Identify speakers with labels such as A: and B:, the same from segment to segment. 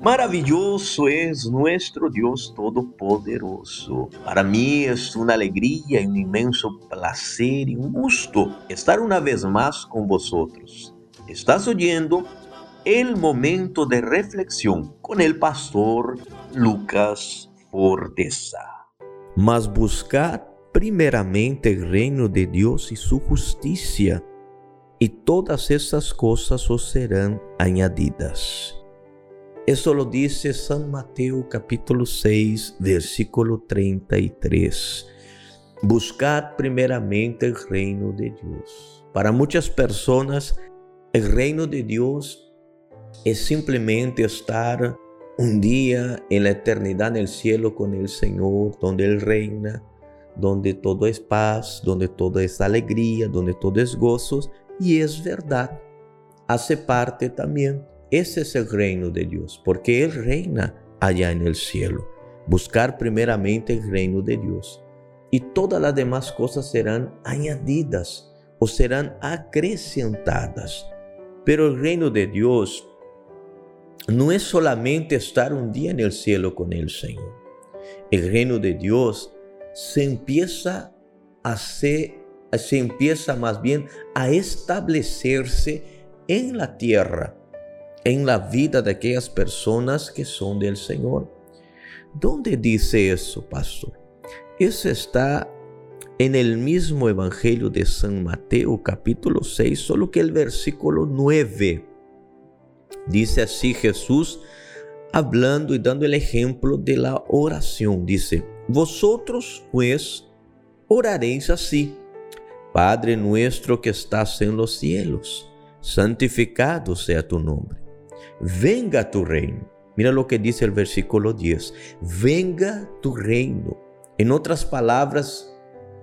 A: Maravilloso es nuestro Dios Todopoderoso. Para mí es una alegría y un inmenso placer y un gusto estar una vez más con vosotros. Estás oyendo el momento de reflexión con el pastor Lucas Forteza. Mas buscad primeramente el reino de Dios y su justicia, y todas esas cosas os serán añadidas. Eso lo dice San Mateo capítulo 6, versículo 33. Buscad primeramente el reino de Dios. Para muchas personas, el reino de Dios es simplemente estar un día en la eternidad en el cielo con el Señor, donde Él reina, donde todo es paz, donde todo es alegría, donde todo es gozos. Y es verdad, hace parte también ese es el reino de Dios, porque Él reina allá en el cielo. Buscar primeramente el reino de Dios. Y todas las demás cosas serán añadidas o serán acrecentadas. Pero el reino de Dios no es solamente estar un día en el cielo con el Señor. El reino de Dios se empieza a se empieza más bien a establecerse en la tierra en la vida de aquellas personas que son del Señor. ¿Dónde dice eso, pastor? Eso está en el mismo Evangelio de San Mateo capítulo 6, solo que el versículo 9. Dice así Jesús hablando y dando el ejemplo de la oración. Dice, vosotros pues oraréis así. Padre nuestro que estás en los cielos, santificado sea tu nombre venga tu reino. Mira lo que dice el versículo 10, venga tu reino. En otras palabras,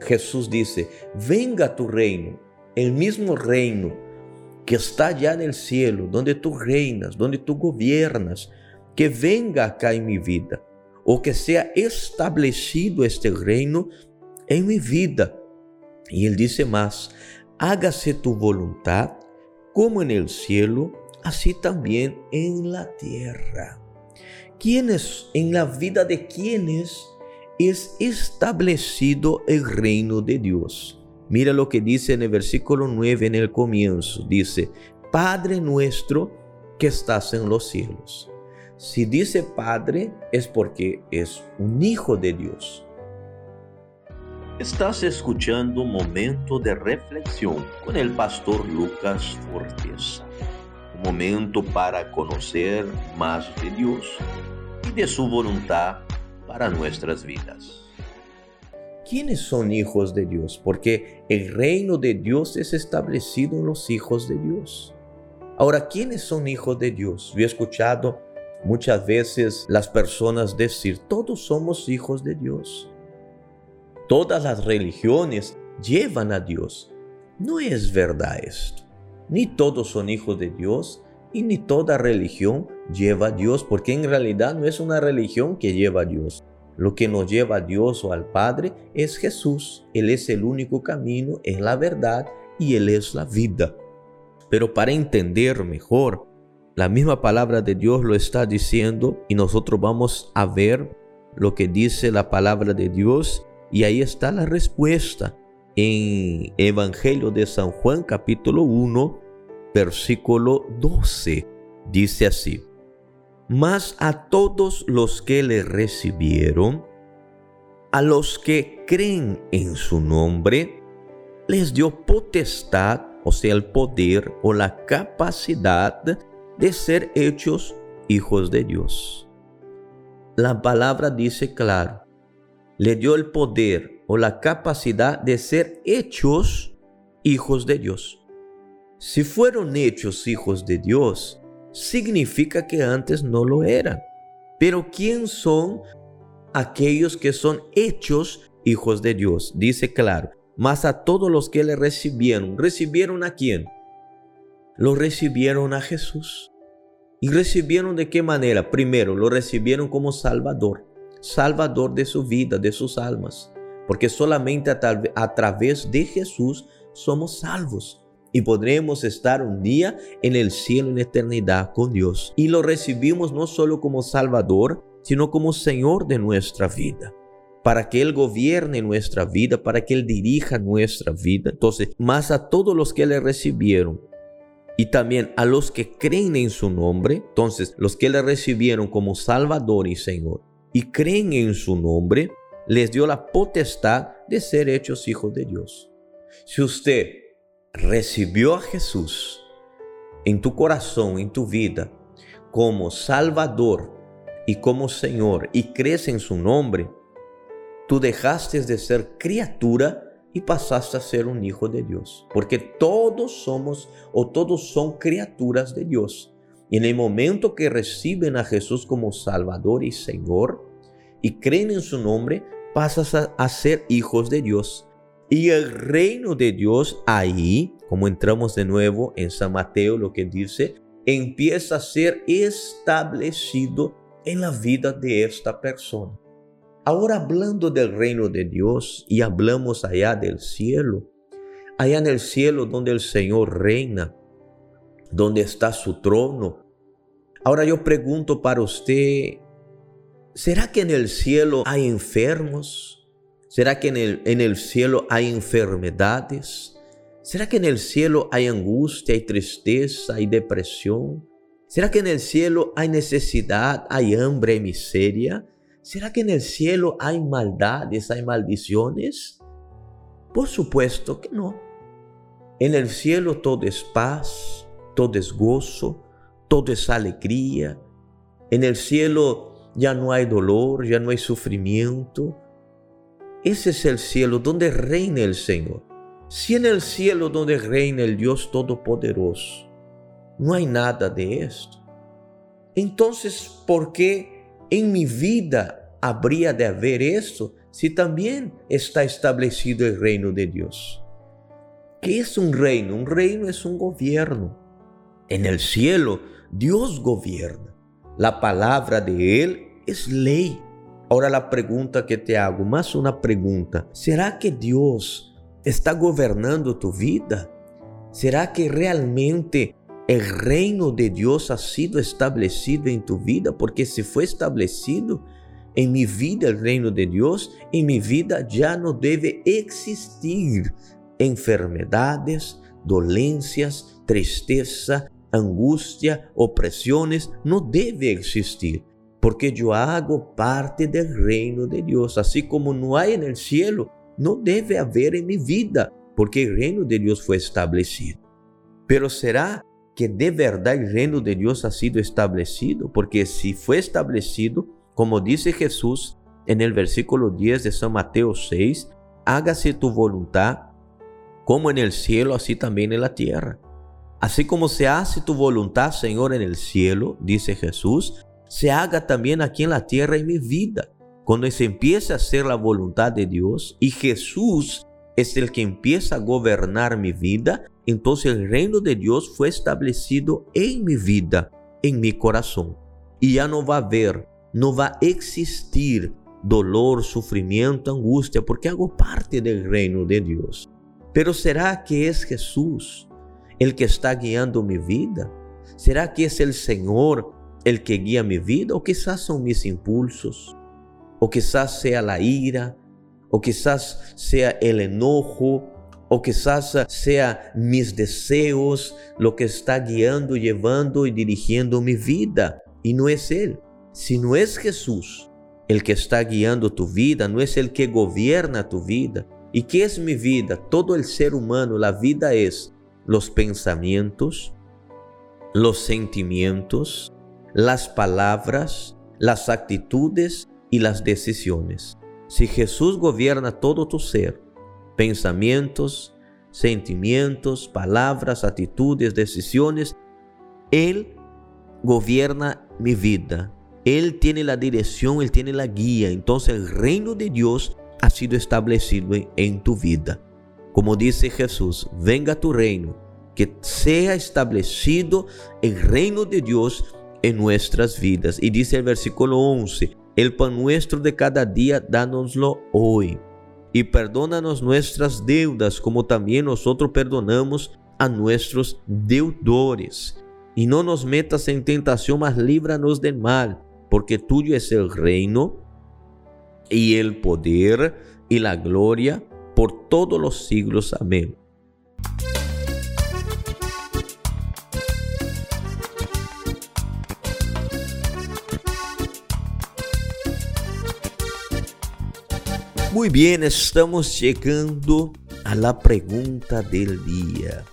A: Jesús dice, venga tu reino, el mismo reino que está allá en el cielo, donde tú reinas, donde tú gobiernas, que venga acá en mi vida, o que sea establecido este reino en mi vida. Y él dice más, hágase tu voluntad como en el cielo, así también en la tierra. ¿Quiénes, en la vida de quienes es establecido el reino de Dios? Mira lo que dice en el versículo 9 en el comienzo. Dice, Padre nuestro que estás en los cielos. Si dice Padre es porque es un hijo de Dios. Estás escuchando un momento de reflexión con el pastor Lucas Forteza momento para conocer más de Dios y de su voluntad para nuestras vidas. ¿Quiénes son hijos de Dios? Porque el reino de Dios es establecido en los hijos de Dios. Ahora, ¿quiénes son hijos de Dios? Yo he escuchado muchas veces las personas decir, todos somos hijos de Dios. Todas las religiones llevan a Dios. No es verdad esto. Ni todos son hijos de Dios y ni toda religión lleva a Dios, porque en realidad no es una religión que lleva a Dios. Lo que nos lleva a Dios o al Padre es Jesús. Él es el único camino, es la verdad y Él es la vida. Pero para entender mejor, la misma palabra de Dios lo está diciendo y nosotros vamos a ver lo que dice la palabra de Dios y ahí está la respuesta en Evangelio de San Juan capítulo 1, versículo 12. Dice así, mas a todos los que le recibieron, a los que creen en su nombre, les dio potestad, o sea, el poder o la capacidad de ser hechos hijos de Dios. La palabra dice claro, le dio el poder o la capacidad de ser hechos hijos de Dios. Si fueron hechos hijos de Dios, significa que antes no lo eran. Pero ¿quién son aquellos que son hechos hijos de Dios? Dice claro, más a todos los que le recibieron. ¿Recibieron a quién? Lo recibieron a Jesús. ¿Y recibieron de qué manera? Primero, lo recibieron como Salvador, Salvador de su vida, de sus almas porque solamente a, través de Jesús somos salvos. y podremos estar un día en el cielo en eternidad con Dios. Y lo recibimos no solo como Salvador, sino como Señor de nuestra vida para que Él gobierne nuestra vida, para que Él dirija nuestra vida. Entonces, más a todos los que le recibieron y también a los que creen en su nombre, entonces los que le recibieron como Salvador y Señor y creen en su nombre, les dio la potestad de ser hechos hijos de Dios. Si usted recibió a Jesús en tu corazón, en tu vida, como Salvador y como Señor, y crees en su nombre, tú dejaste de ser criatura y pasaste a ser un hijo de Dios. Porque todos somos o todos son criaturas de Dios. Y en el momento que reciben a Jesús como Salvador y Señor y creen en su nombre, pasas a, ser hijos de Dios. Y el reino de Dios ahí, como entramos de nuevo en San Mateo, lo que dice, empieza a ser establecido en la vida de esta persona. Ahora hablando del reino de Dios y hablamos allá del cielo, allá en el cielo donde el Señor reina, donde está su trono. Ahora yo pregunto para usted, ¿será que en el cielo hay enfermos? ¿Será que en el, en el cielo hay enfermedades? ¿Será que en el cielo hay angustia, hay tristeza, hay depresión? ¿Será que en el cielo hay necesidad, hay hambre y miseria? ¿Será que en el cielo hay maldades, hay maldiciones? Por supuesto que no. En el cielo todo es paz, todo es gozo, todo es alegría. En el cielo ya no hay dolor, ya no hay sufrimiento. Ese es el cielo donde reina el Señor. Si en el cielo donde reina el Dios Todopoderoso no hay nada de esto, entonces, ¿por qué en mi vida habría de haber esto si también está establecido el reino de Dios. ¿Qué es un reino? Un reino es un gobierno. En el cielo, Dios gobierna. La palabra de Él es ley. Ahora la pregunta que te hago, más una pregunta, ¿será que Dios está gobernando tu vida? ¿Será que realmente el reino de Dios ha sido establecido en tu vida, porque si fue establecido en mi vida el reino de Dios, en mi vida ya no debe existir enfermedades, dolencias, tristeza, angustia, opresiones, no debe existir, porque yo hago parte del reino de Dios, así como no hay en el cielo, no debe haber en mi vida, porque el reino de Dios fue establecido. Pero será que de verdad el reino de Dios ha sido establecido, porque si fue establecido, como dice Jesús en el versículo 10 de San Mateo 6, hágase tu voluntad como en el cielo, así también en la tierra. Así como se hace tu voluntad, Señor, en el cielo, dice Jesús, se haga también aquí en la tierra en mi vida. Cuando se empieza a hacer la voluntad de Dios y Jesús es el que empieza a gobernar mi vida, entonces el reino de Dios fue establecido en mi vida, en mi corazón. Y ya no va a haber, no va a existir dolor, sufrimiento, angustia, porque hago parte del reino de Dios. Pero ¿será que es Jesús el que está guiando mi vida? ¿Será que es el Señor el que guía mi vida? ¿O quizás son mis impulsos? ¿O quizás sea la ira? ¿O quizás sea el enojo? o quizás sea mis deseos lo que está guiando, llevando y dirigiendo mi vida. Y no es Él. Si no es Jesús el que está guiando tu vida, no es el que gobierna tu vida. ¿Y qué es mi vida? Todo el ser humano, la vida es los pensamientos, los sentimientos, las palabras, las actitudes y las decisiones. Si Jesús gobierna todo tu ser, pensamientos, sentimientos, palabras, actitudes, decisiones. Él gobierna mi vida. Él tiene la dirección, Él tiene la guía. Entonces el reino de Dios ha sido establecido en tu vida. Como dice Jesús, venga tu reino, que sea establecido el reino de Dios en nuestras vidas. Y dice el versículo 11, el pan nuestro de cada día, dánoslo hoy y perdónanos nuestras deudas como también nosotros perdonamos a nuestros deudores. Y no nos metas en tentación, mas líbranos del mal, porque tuyo es el reino y el poder y la gloria por todos los siglos. Amén. Muy bien, estamos llegando a la pregunta del día.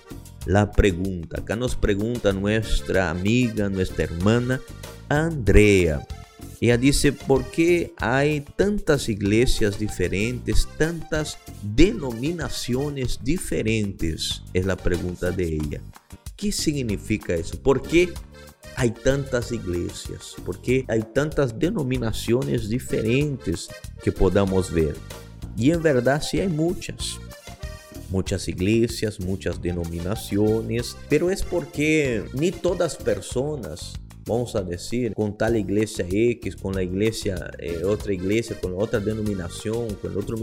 A: La pregunta, acá nos pregunta nuestra amiga, nuestra hermana Andrea. Ella dice, ¿por qué hay tantas iglesias diferentes, tantas denominaciones diferentes? Es la pregunta de ella. ¿Qué significa eso? ¿Por qué hay tantas iglesias? ¿Por qué hay tantas denominaciones diferentes que podamos ver? Y en verdad sí hay muchas. Muchas iglesias, muchas denominaciones, pero es porque ni todas personas vamos a con tal iglesia X, con la iglesia, eh, otra iglesia, con otra denominación, con otro.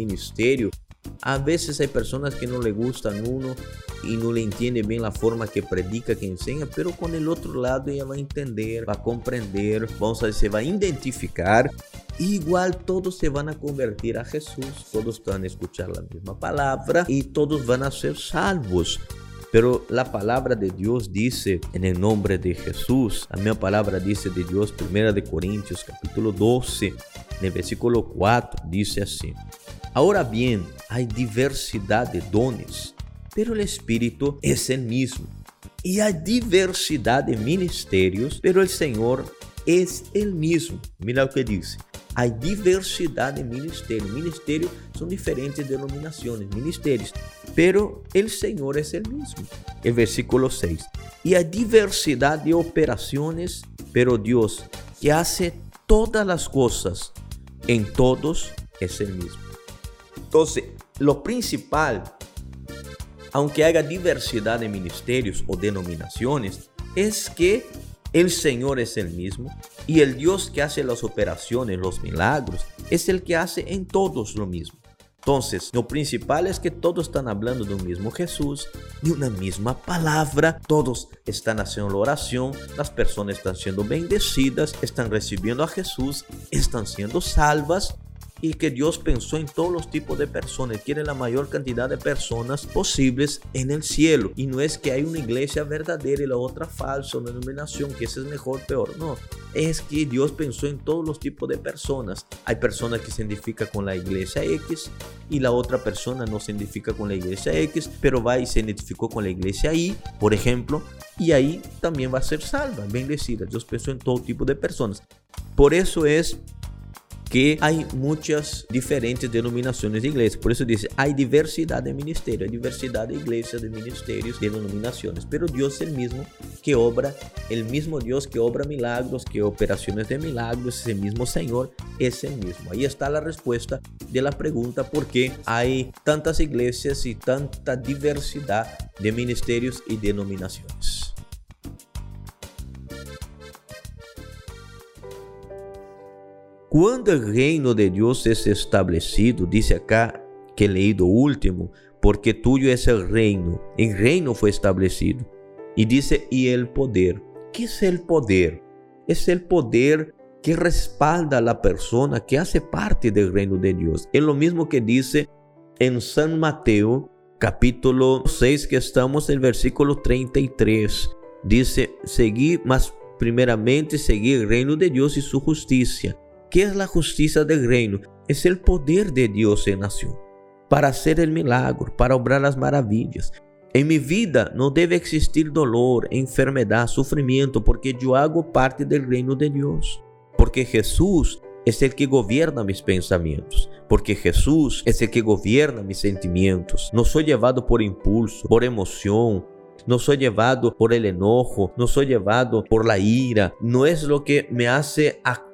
A: A veces hay personas que no le gustan uno y no le entiende bien la forma que predica, que enseña, pero con el otro lado ella va a entender, va a comprender, vamos a decir, se va a identificar. Igual todos se van a convertir a Jesús, todos van a escuchar la misma palabra y todos van a ser salvos. Pero la palabra de Dios dice en el nombre de Jesús, la misma palabra dice de Dios, primera de Corintios capítulo 12, en el versículo 4, dice así. Ahora bien, hay diversidad de dones, pero el Espíritu es el mismo. Y hay diversidad de ministerios, pero el Señor es el mismo. Mira lo que dice. Hay diversidad de ministerios. Ministerios son diferentes denominaciones, ministerios, pero el Señor es el mismo. El versículo 6. Y hay diversidad de operaciones, pero Dios que hace todas las cosas en todos es el mismo. Entonces, lo principal, aunque haya diversidad de ministerios o denominaciones, es que el Señor es el mismo y el Dios que hace las operaciones, los milagros, es el que hace en todos lo mismo. Entonces, lo principal es que todos están hablando de un mismo Jesús, de una misma palabra, todos están haciendo la oración, las personas están siendo bendecidas, están recibiendo a Jesús, están siendo salvas y que Dios pensó en todos los tipos de personas, quiere la mayor cantidad de personas posibles en el cielo. Y no es que hay una iglesia verdadera y la otra falsa, una denominación, que esa es mejor, peor. No, es que Dios pensó en todos los tipos de personas. Hay personas que se identifican con la iglesia X y la otra persona no se identifica con la iglesia X, pero va y se identificó con la iglesia Y, por ejemplo, y ahí también va a ser salva, bendecida. Dios pensó en todo tipo de personas. Por eso es que hay muchas diferentes denominaciones de iglesia. Por eso dice, hay diversidad de ministerios, hay diversidad de iglesias, de ministerios, de denominaciones. Pero Dios es el mismo que obra, el mismo Dios que obra milagros, que operaciones de milagros, ese mismo Señor es el mismo. Ahí está la respuesta de la por qué hay tantas iglesias y tanta diversidad de ministerios y denominaciones. Quando o reino de Deus é estabelecido, disse acá que he leído último, porque tuyo é o reino. O reino foi estabelecido. E disse, e el poder. Que é o poder? É o poder que respalda a la persona que hace parte del reino de Deus. É o mesmo que dice em San Mateo, capítulo 6, que estamos no versículo 33. Dice, seguir, mas primeiramente seguir o reino de Deus e sua justiça ¿Qué es la justicia del reino? Es el poder de Dios en nación para hacer el milagro, para obrar las maravillas. En mi vida no debe existir dolor, enfermedad, sufrimiento, porque yo hago parte del reino de Dios. Porque Jesús es el que gobierna mis pensamientos, porque Jesús es el que gobierna mis sentimientos. No soy llevado por impulso, por emoción, no soy llevado por el enojo, no soy llevado por la ira, no es lo que me hace actuar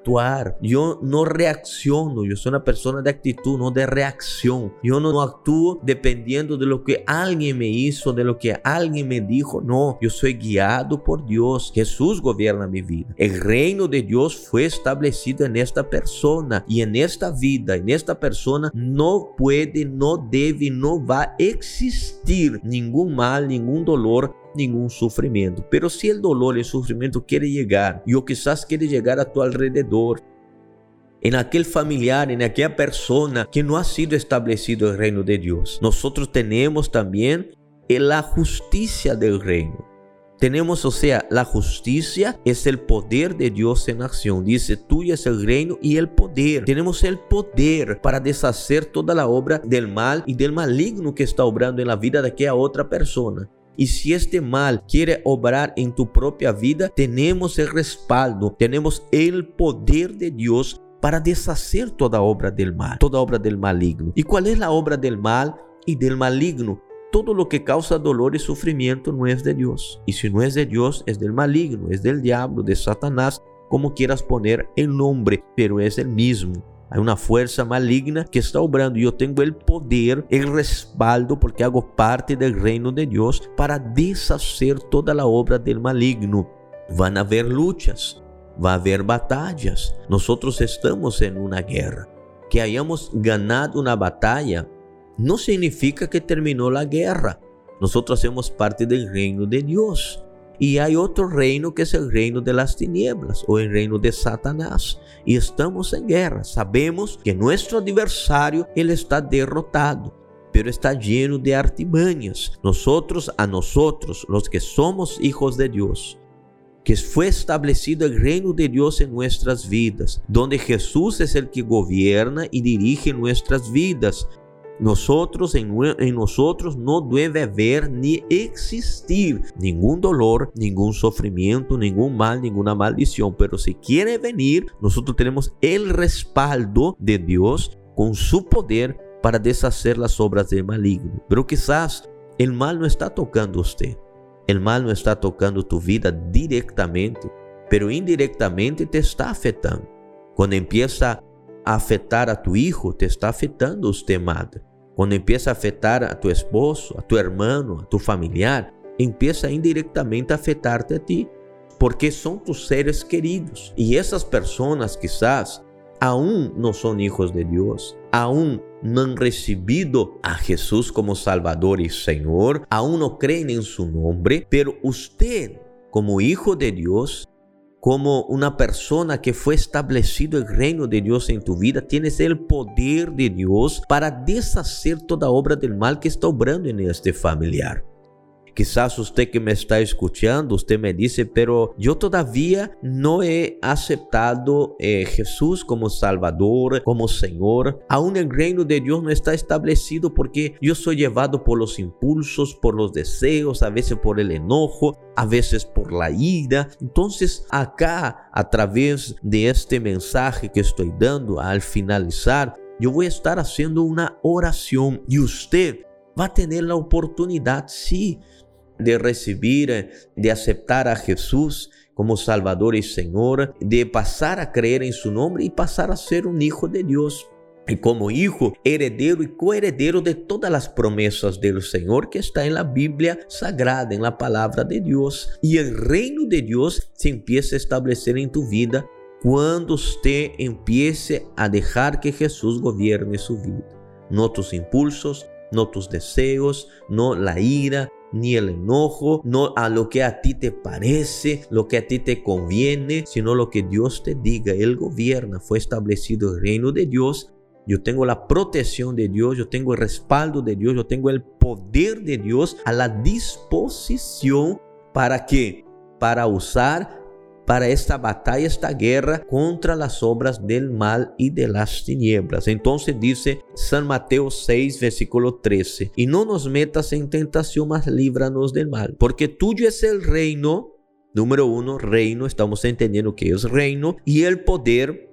A: Yo no reacciono. Yo soy una persona de actitud, no de reacción. Yo no actúo dependiendo de lo que alguien me hizo, de lo que alguien me dijo. No, yo soy guiado por Dios. Jesús gobierna mi vida. El reino de Dios fue establecido en esta persona y en esta vida, en esta persona no puede, no debe, no va a existir ningún mal, ningún dolor ningún sufrimiento. Pero si el dolor y el sufrimiento quiere llegar, y o quizás quiere llegar a tu alrededor, en aquel familiar, en aquella persona que no ha sido establecido el reino de Dios, nosotros tenemos también la justicia del reino. Tenemos, o sea, la justicia es el poder de Dios en acción. Dice, tuyo es el reino y el poder. Tenemos el poder para deshacer toda la obra del mal y del maligno que está obrando en la vida de aquella otra persona. Y si este mal quiere obrar en tu propia vida, tenemos el respaldo, tenemos el poder de Dios para deshacer toda obra del mal, toda obra del maligno. ¿Y cuál es la obra del mal y del maligno? Todo lo que causa dolor y sufrimiento no es de Dios. Y si no es de Dios, es del maligno, es del diablo, de Satanás, como quieras poner el nombre, pero es el mismo. Hay una fuerza maligna que está obrando yo tengo el poder, el respaldo, porque hago parte del reino de Dios para deshacer toda la obra del maligno. Van a haber luchas, va a haber batallas. Nosotros estamos en una guerra. Que hayamos ganado una batalla no significa que terminó la guerra. Nosotros hacemos parte del reino de Dios. Y hay otro reino que es el reino de las tinieblas o el reino de Satanás. Y estamos en guerra. Sabemos que nuestro adversario, él está derrotado, pero está lleno de artimañas. Nosotros, a nosotros, los que somos hijos de Dios, que fue establecido el reino de Dios en nuestras vidas, donde Jesús es el que gobierna y dirige nuestras vidas. Nosotros en, nosotros no debe haber ni existir ningún dolor, ningún sufrimiento, ningún mal, ninguna maldición. Pero si quiere venir, nosotros tenemos el respaldo de Dios con su poder para deshacer las obras del maligno. Pero quizás el mal no está tocando usted. El mal no está tocando tu vida directamente, pero indirectamente te está afectando. Cuando empieza a afetar a tu hijo, te está afetando usted, madre. Cuando empieza a afetar a tu esposo, a tu hermano, a tu familiar, empieza indirectamente a afetarte a ti, porque son tus seres queridos. Y esas personas quizás aún no son hijos de Dios, aún no han recibido a Jesús como Salvador y Señor, aún no creen en su nombre, pero usted como hijo de Dios como una persona que fue establecido el reino de Dios en tu vida, tienes el poder de Dios para deshacer toda obra del mal que está obrando en este familiar. Quizás usted que me está escuchando, usted me dice, pero yo todavía no he aceptado eh, Jesús como Salvador, como Señor. Aún el reino de Dios no está establecido porque yo soy llevado por los impulsos, por los deseos, a veces por el enojo, a veces por la ira. Entonces acá, a través de este mensaje que estoy dando al finalizar, yo voy a estar haciendo una oración y usted va a tener la oportunidad, sí, de recibir, eh, de aceptar a Jesús como Salvador y Señor, de pasar a creer en su nombre y pasar a ser un hijo de Dios. Y como hijo, heredero y coheredero de todas las promesas del Señor que está en la Biblia sagrada, en la palabra de Dios. Y el reino de Dios se empieza a establecer en tu vida cuando usted empiece a dejar que Jesús gobierne su vida. No tus impulsos, no tus deseos, no la ira, ni el enojo, no a lo que a ti te parece, lo que a ti te conviene, sino lo que Dios te diga. Él gobierna, fue establecido el reino de Dios. Yo tengo la protección de Dios, yo tengo el respaldo de Dios, yo tengo el poder de Dios a la disposición para que para usar para esta batalla, esta guerra contra las obras del mal y de las tinieblas. Entonces dice San Mateo 6, versículo 13, y no nos metas en tentación, mas líbranos del mal, porque tuyo es el reino. Número uno, reino, estamos entendiendo que es reino y el poder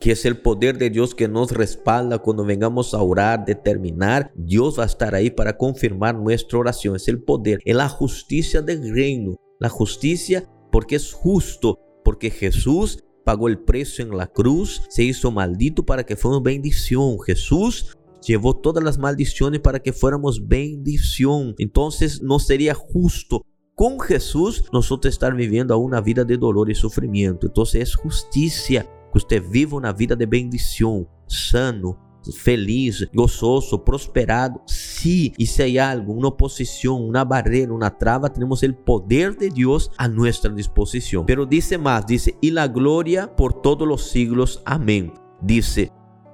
A: que es el poder de Dios que nos respalda cuando vengamos a orar, determinar, Dios va a estar ahí para confirmar nuestra oración. Es el poder, es la justicia del reino. La justicia porque es justo, porque Jesús pagó el precio en la cruz, se hizo maldito para que fuéramos bendición. Jesús llevó todas las maldiciones para que fuéramos bendición. Entonces no sería justo con Jesús nosotros estar viviendo una vida de dolor y sufrimiento. Entonces es justicia que usted viva una vida de bendición, sano, feliz, gozoso, prosperado. Sí, y si hay algo, una oposición, una barrera, una traba, tenemos el poder de Dios a nuestra disposición. Pero dice más, dice, y la gloria por todos los siglos. Amén. Dice,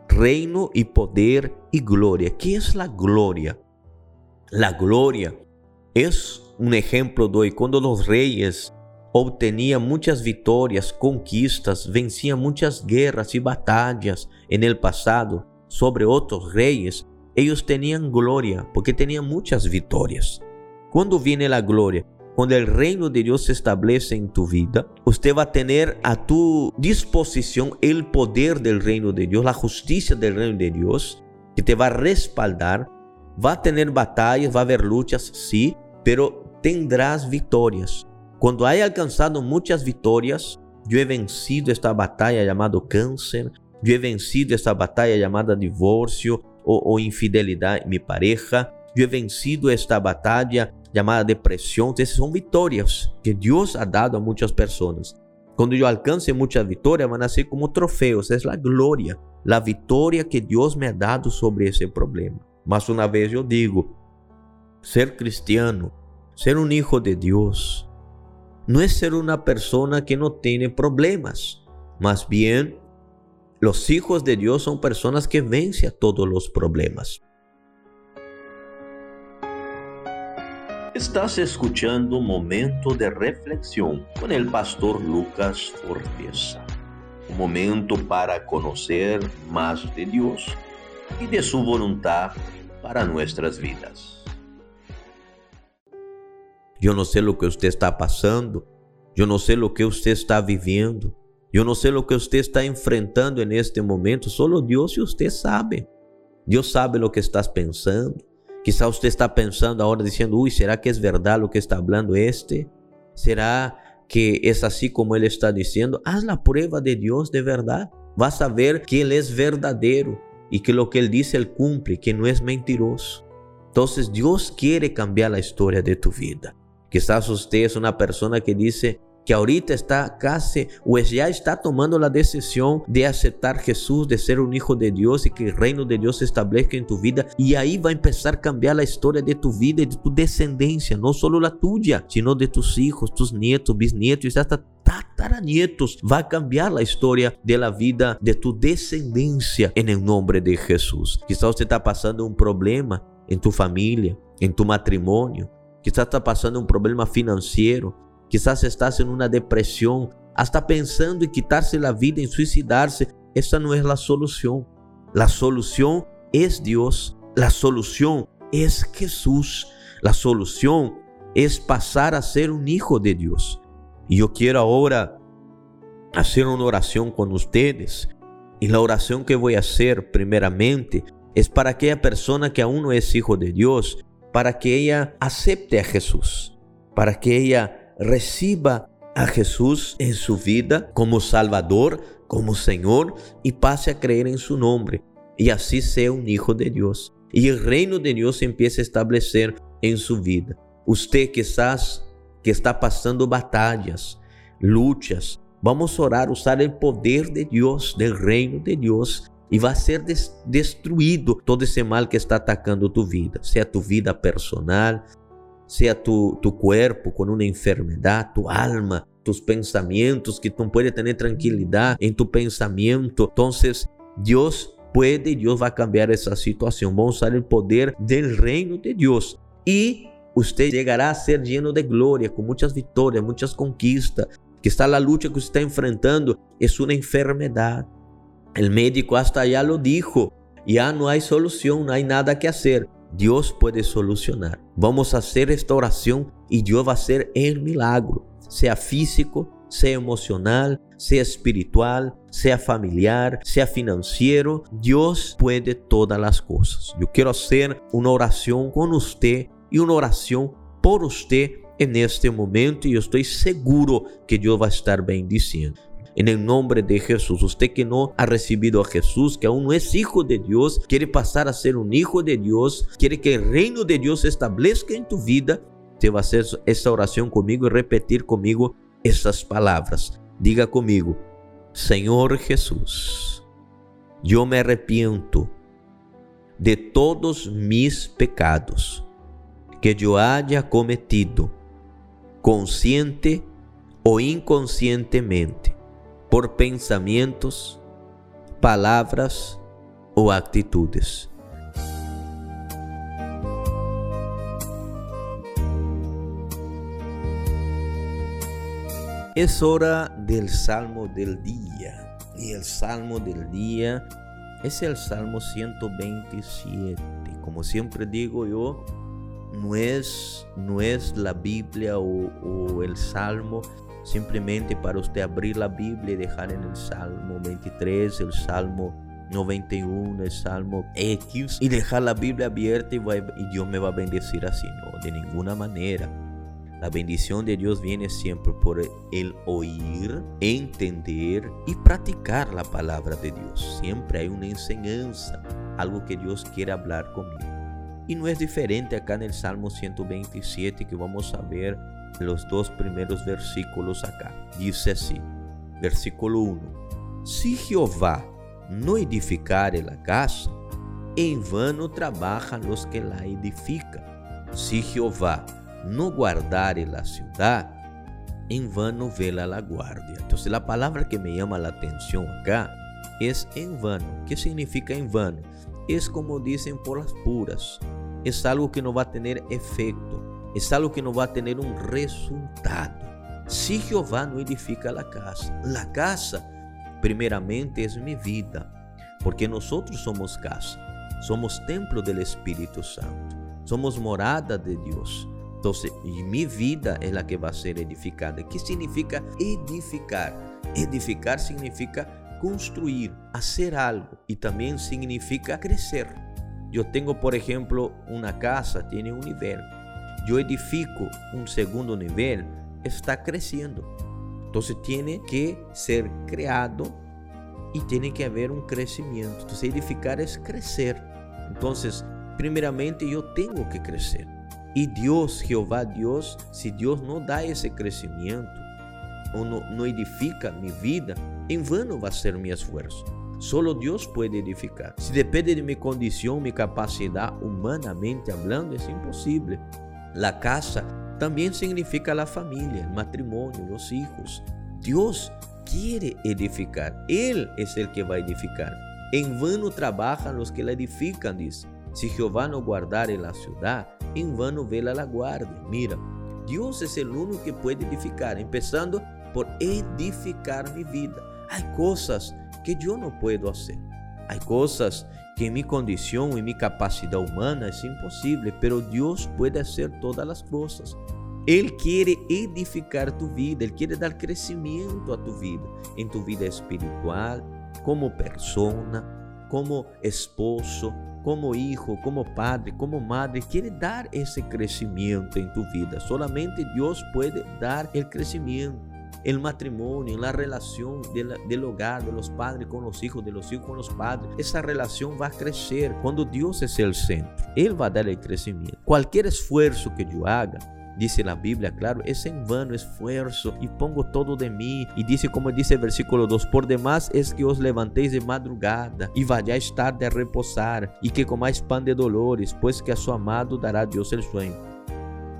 A: reino y poder y gloria. ¿Qué es la gloria? La gloria es un ejemplo de hoy cuando los reyes obtenían muchas victorias, conquistas, vencían muchas guerras y batallas en el pasado sobre otros reyes, ellos tenían gloria porque tenían muchas victorias. Cuando viene la gloria? Cuando el reino de Dios se establece en tu vida, usted va a tener a tu disposición el poder del reino de Dios, la justicia del reino de Dios, que te va a respaldar. Va a tener batallas, va a haber luchas, sí, tendrás victorias. Cuando haya alcanzado muchas victorias, yo he vencido esta batalla llamado cáncer, yo he vencido esta batalla llamada divorcio o, infidelidad en mi pareja, yo he vencido esta batalla llamada depresión. Esas son victorias que Dios ha dado a muchas personas. Cuando yo alcance muchas victorias, van a ser como trofeos, es la gloria, la victoria que Dios me ha dado sobre ese problema. Más una vez yo digo, ser cristiano, ser un hijo de Dios, no es ser una persona que no tiene problemas, más bien los hijos de Dios son personas que vencen todos los problemas. Estás escuchando un momento de reflexión con el pastor Lucas Forteza. Un momento para conocer más de Dios y de su voluntad para nuestras vidas. Yo no sé lo que usted está pasando, yo no sé lo que usted está viviendo, yo no sé lo que usted está enfrentando en este momento, solo Dios y usted sabe. Dios sabe lo que estás pensando. Quizá usted está pensando ahora diciendo, uy, ¿será que es verdad lo que está hablando este? ¿Será que es así como él está diciendo? Haz la prueba de Dios de verdad. Vas a ver que Él es verdadero y que lo que Él dice Él cumple, que no es mentiroso. Entonces Dios quiere cambiar la historia de tu vida. Quizás usted es una persona que dice, que ahorita está casi o ya está tomando la decisión de aceptar Jesús, de ser un hijo de Dios y que el reino de Dios se establezca en tu vida. Y ahí va a empezar a cambiar la historia de tu vida y de tu descendencia, no solo la tuya, sino de tus hijos, tus nietos, bisnietos y hasta tataranietos. Va a cambiar la historia de la vida de tu descendencia en el nombre de Jesús. Quizás usted está pasando un problema en tu familia, en tu matrimonio. Quizás está pasando un problema financiero, Quizás estás en una depresión, hasta pensando en quitarse la vida, en suicidarse. Esa no es la solución. La solución es Dios. La solución es Jesús. La solución es pasar a ser un hijo de Dios. Y yo quiero ahora hacer una oración con ustedes. Y la oración que voy a hacer primeramente es para aquella persona que aún no es hijo de Dios, para que ella acepte a Jesús, para que ella reciba a Jesús en su vida como Salvador, como Señor y pase a creer en su nombre y así sea un hijo de Dios. Y el reino de Dios se empiece a establecer en su vida. Usted que está pasando batallas, luchas, vamos orar, usar el poder de Dios, del reino de Dios y va a ser destruido todo ese mal que está atacando tu vida, sea tu vida personal, sea tu, tu cuerpo con una enfermedad, tu alma, tus pensamientos, que tú puedes tener tranquilidad en tu pensamiento. Entonces, Dios puede, Dios va cambiar esa situación. Vamos usar el poder del reino de Dios y usted llegará a ser lleno de gloria, con muchas victorias, muchas conquistas. Que está la lucha que usted está enfrentando es una enfermedad. El médico hasta allá lo dijo. Ya no hay solución, no hay nada que hacer. Dios puede solucionar. Vamos a hacer esta oración y Dios va a hacer el milagro, sea físico, sea emocional, sea espiritual, sea familiar, sea financiero. Dios puede todas las cosas. Yo quiero hacer una oración con usted y una oración por usted en este momento y yo estoy seguro que Dios va a estar bendiciendo. En el nombre de Jesús. Usted que no ha recibido a Jesús, que aún no es hijo de Dios, quiere pasar a ser un hijo de Dios, quiere que el reino de Dios se establezca en tu vida, te va a hacer esta oración conmigo y repetir conmigo estas palabras. Diga conmigo, Señor Jesús, yo me arrepiento de todos mis pecados que yo haya cometido, consciente o inconscientemente, por pensamientos, palabras o actitudes. Es hora del salmo del día. Y el salmo del día es el salmo 127. Como siempre digo yo, no es, no es la Biblia o, o el salmo simplemente para usted abrir la Biblia y dejar en el Salmo 23, el Salmo 91, el Salmo X y dejar la Biblia abierta y, y, Dios me va a bendecir así. No, de ninguna manera. La bendición de Dios viene siempre por el oír, entender y practicar la palabra de Dios. Siempre hay una enseñanza, algo que Dios quiere hablar conmigo. Y no es diferente acá en el Salmo 127 que vamos a ver los dos primeros versículos acá. Dice así, versículo 1. Si Jehová no edificare la casa, en vano trabajan los que la edifican. Si Jehová no guardare la ciudad, en vano vela la guardia. Entonces la palabra que me llama la atención acá es en vano. ¿Qué significa en vano? Es como dicen por las puras. Es algo que no va a tener efecto es algo que no va a tener un resultado. Si Jehová no edifica la casa, la casa primeramente es mi vida, porque nosotros somos casa, somos templo del Espíritu Santo, somos morada de Dios. Entonces, mi vida es la que va a ser edificada. ¿Qué significa edificar? Edificar significa construir, hacer algo y también significa crecer. Yo tengo, por ejemplo, una casa, tiene un nivel yo edifico un segundo nivel, está creciendo. Entonces tiene que ser creado y tiene que haber un crecimiento. Entonces edificar es crecer. Entonces, primeramente yo tengo que crecer. Y Dios, Jehová Dios, si Dios no da ese crecimiento o no, no edifica mi vida, en vano va a ser mi esfuerzo. Solo Dios puede edificar. Si depende de mi condición, mi capacidad, humanamente hablando, es imposible. La casa también significa la familia, el matrimonio, los hijos. Dios quiere edificar. Él es el que va a edificar. En vano trabajan los que la edifican, dice. Si Jehová no guardare la ciudad, en vano vela la guardia. Mira, Dios es el único que puede edificar, empezando por edificar mi vida. Hay cosas que yo no puedo hacer. Hay cosas que mi condición y mi capacidad humana es imposible, pero Dios puede hacer todas las cosas. Él quiere edificar tu vida, Él quiere dar crecimiento a tu vida, en tu vida espiritual, como persona, como esposo, como hijo, como padre, como madre. Quiere dar ese crecimiento en tu vida. Solamente Dios puede dar el crecimiento el matrimonio, la relación del, hogar, de los padres con los hijos, de los hijos con los padres. Esa relación va a crecer cuando Dios es el centro. Él va a dar el crecimiento. Cualquier esfuerzo que yo haga, dice la Biblia, claro, es en vano esfuerzo y pongo todo de mí. Y dice, como dice el versículo 2, por demás es que os levantéis de madrugada y vayáis tarde a reposar y que comáis pan de dolores, pues que a su amado dará Dios el sueño.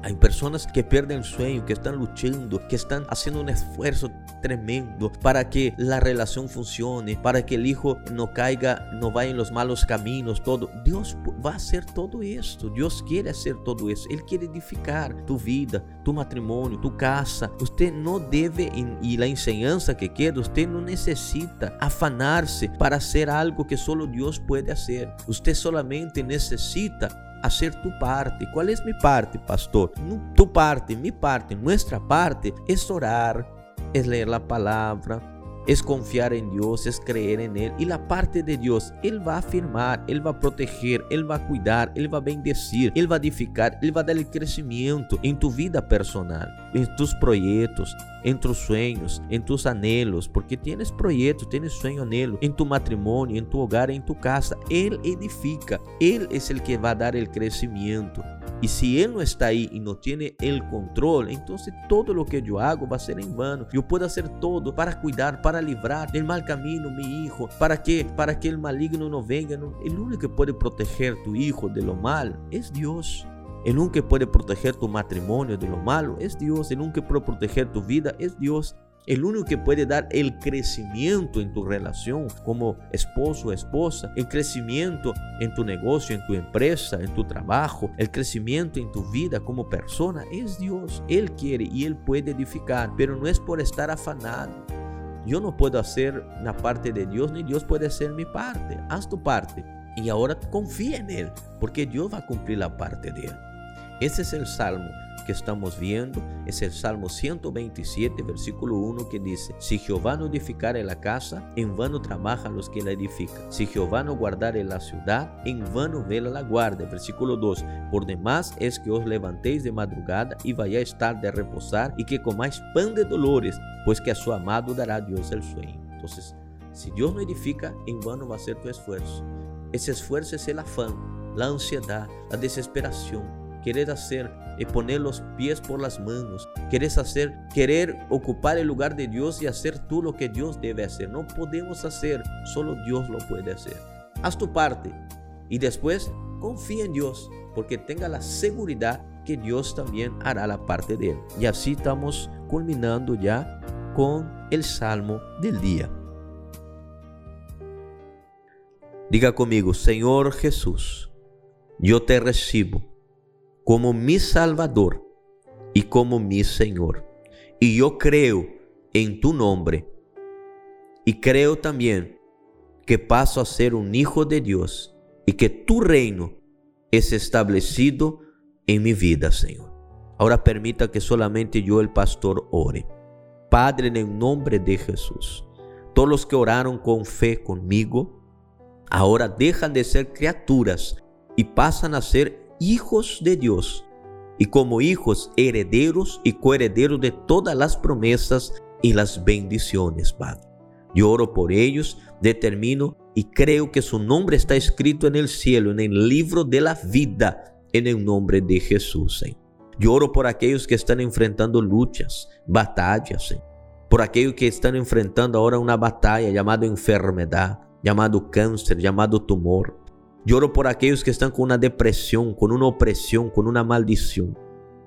A: Hay personas que pierden el sueño, que están luchando, que están haciendo un esfuerzo tremendo para que la relación funcione, para que el hijo no caiga, no vaya en los malos caminos, todo. Dios va a hacer todo esto. Dios quiere hacer todo eso. Él quiere edificar tu vida, tu matrimonio, tu casa. Usted no debe, y la enseñanza que queda, usted no necesita afanarse para hacer algo que solo Dios puede hacer. Usted solamente necesita hacer tu parte. ¿Cuál es mi parte, pastor? Tu parte, mi parte, nuestra parte es orar, es leer la palabra, es confiar en Dios, es creer en Él. Y la parte de Dios, Él va a afirmar, Él va a proteger, Él va a cuidar, Él va a bendecir, Él va a edificar, Él va a dar el crecimiento en tu vida personal, en tus proyectos, en tus sueños, en tus anhelos, porque tienes proyectos, tienes sueño, anhelo, en tu matrimonio, en tu hogar, en tu casa. Él edifica, Él es el que va a dar el crecimiento. Y si Él no está ahí y no tiene el control, entonces todo lo que yo hago va a ser en vano. Yo puedo hacer todo para cuidar, para librar del mal camino mi hijo, para que, para que el maligno no venga. El único que puede proteger tu hijo de lo mal es Dios. El único que puede proteger tu matrimonio de lo malo es Dios. El único que puede proteger tu vida es Dios. El único que puede dar el crecimiento en tu relación como esposo o esposa, el crecimiento en tu negocio, en tu empresa, en tu trabajo, el crecimiento en tu vida como persona es Dios. Él quiere y Él puede edificar, pero no es por estar afanado. Yo no puedo hacer la parte de Dios, ni Dios puede hacer mi parte. Haz tu parte y ahora confía en Él, porque Dios va a cumplir la parte de Él. Ese es el salmo que estamos viendo es el Salmo 127, versículo 1, que dice, Si Jehová no edificare la casa, en vano trabajan los que la edifican. Si Jehová no guardare la ciudad, en vano vela la guarda. Versículo 2, Por demás es que os levantéis de madrugada y vayáis tarde a reposar y que comáis pan de dolores, pues que a su amado dará Dios el sueño. Entonces, si Dios no edifica, en vano va a ser tu esfuerzo. Ese esfuerzo es el afán, la ansiedad, la desesperación, querer hacer y poner los pies por las manos, querer hacer, querer ocupar el lugar de Dios y hacer tú lo que Dios debe hacer. No podemos hacer, solo Dios lo puede hacer. Haz tu parte y después confía en Dios, porque tenga la seguridad que Dios también hará la parte de él. Y así estamos culminando ya con el salmo del día. Diga conmigo, Señor Jesús, yo te recibo como mi Salvador y como mi Señor. Y yo creo en tu nombre. Y creo también que paso a ser un hijo de Dios y que tu reino es establecido en mi vida, Señor. Ahora permita que solamente yo, el pastor, ore. Padre, en el nombre de Jesús, todos los que oraron con fe conmigo, ahora dejan de ser criaturas y pasan a ser hijos de Dios y como hijos herederos y coherederos de todas las promesas y las bendiciones, Padre. Yo oro por ellos, determino y creo que su nombre está escrito en el cielo, en el libro de la vida, en el nombre de Jesús. Señor. Yo oro por aquellos que están enfrentando luchas, batallas, por aquellos que están enfrentando ahora una batalla llamada enfermedad, llamado cáncer, llamado tumor. Lloro por aquellos que están con una depresión, con una opresión, con una maldición.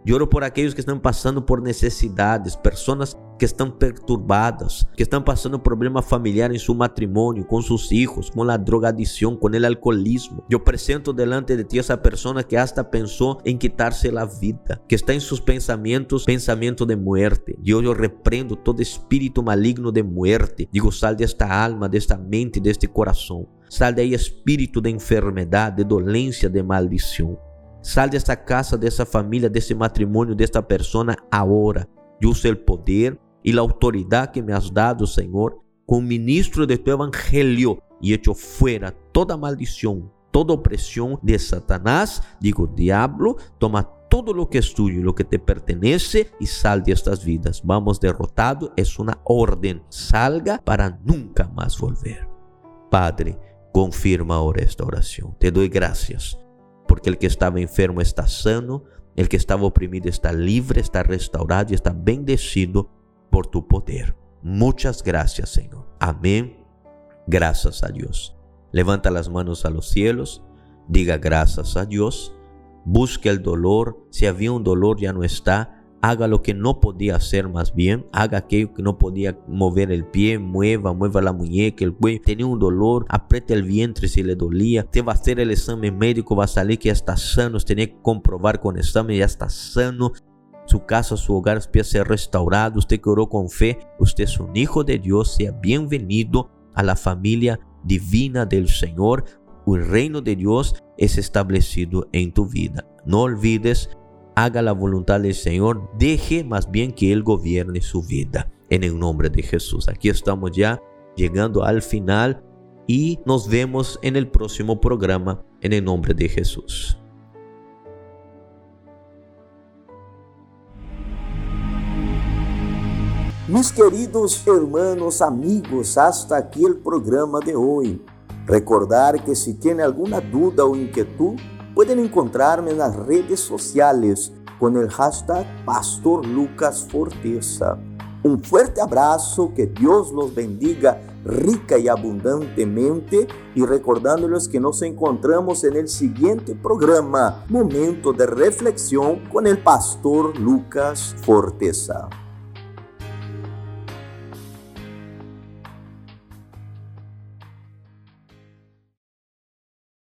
A: Lloro por aquellos que están pasando por necesidades, personas que están perturbadas, que están pasando problema familiar en su matrimonio, con sus hijos, con la drogadicción, con el alcoholismo. Yo presento delante de ti a esa persona que hasta pensó en quitarse la vida, que está en sus pensamientos, pensamiento de muerte. Yo, yo reprendo todo espíritu maligno de muerte. Digo, sal de esta alma, de esta mente, de este corazón. Sal de ahí espíritu de enfermedad, de dolencia, de maldición. Sal de esta casa, de esa familia, de ese matrimonio, de esta persona ahora. Yo uso el poder y la autoridad que me has dado, Señor, como ministro de tu evangelio y hecho fuera toda maldición, toda opresión de Satanás. Digo, diablo, toma todo lo que es tuyo, lo que te pertenece y sal de estas vidas. Vamos derrotado, es una orden. Salga para nunca más volver. Padre, confirma ahora esta oración. Te doy gracias porque el que estaba enfermo está sano, el que estaba oprimido está libre, está restaurado y está bendecido por tu poder. Muchas gracias, Señor. Amén. Gracias a Dios. Levanta las manos a los cielos, diga gracias a Dios, busque el dolor, si había un dolor ya no está, haga lo que no podía hacer más bien, haga aquello que no podía mover el pie, mueva, mueva la muñeca, el cuello, tenía un dolor, apriete el vientre si le dolía, te va a hacer el examen médico, va a salir que ya está sano, tenía que comprobar con el examen, ya está sano, su casa, su hogar empieza a ser restaurado, usted que oró con fe, usted es un hijo de Dios, sea bienvenido a la familia divina del Señor, el reino de Dios es establecido en tu vida. No olvides haga la voluntad del Señor, deje más bien que Él gobierne su vida. En el nombre de Jesús. Aquí estamos ya llegando al final y nos vemos en el próximo programa en el nombre de Jesús.
B: Mis queridos hermanos, amigos, hasta aquí el programa de hoy. Recordar que si tiene alguna duda o inquietud, pueden encontrarme en las redes sociales con el hashtag Pastor Lucas Forteza. Un fuerte abrazo, que Dios los bendiga rica y abundantemente y recordándoles que nos encontramos en el siguiente programa, Momento de Reflexión con el Pastor Lucas Forteza.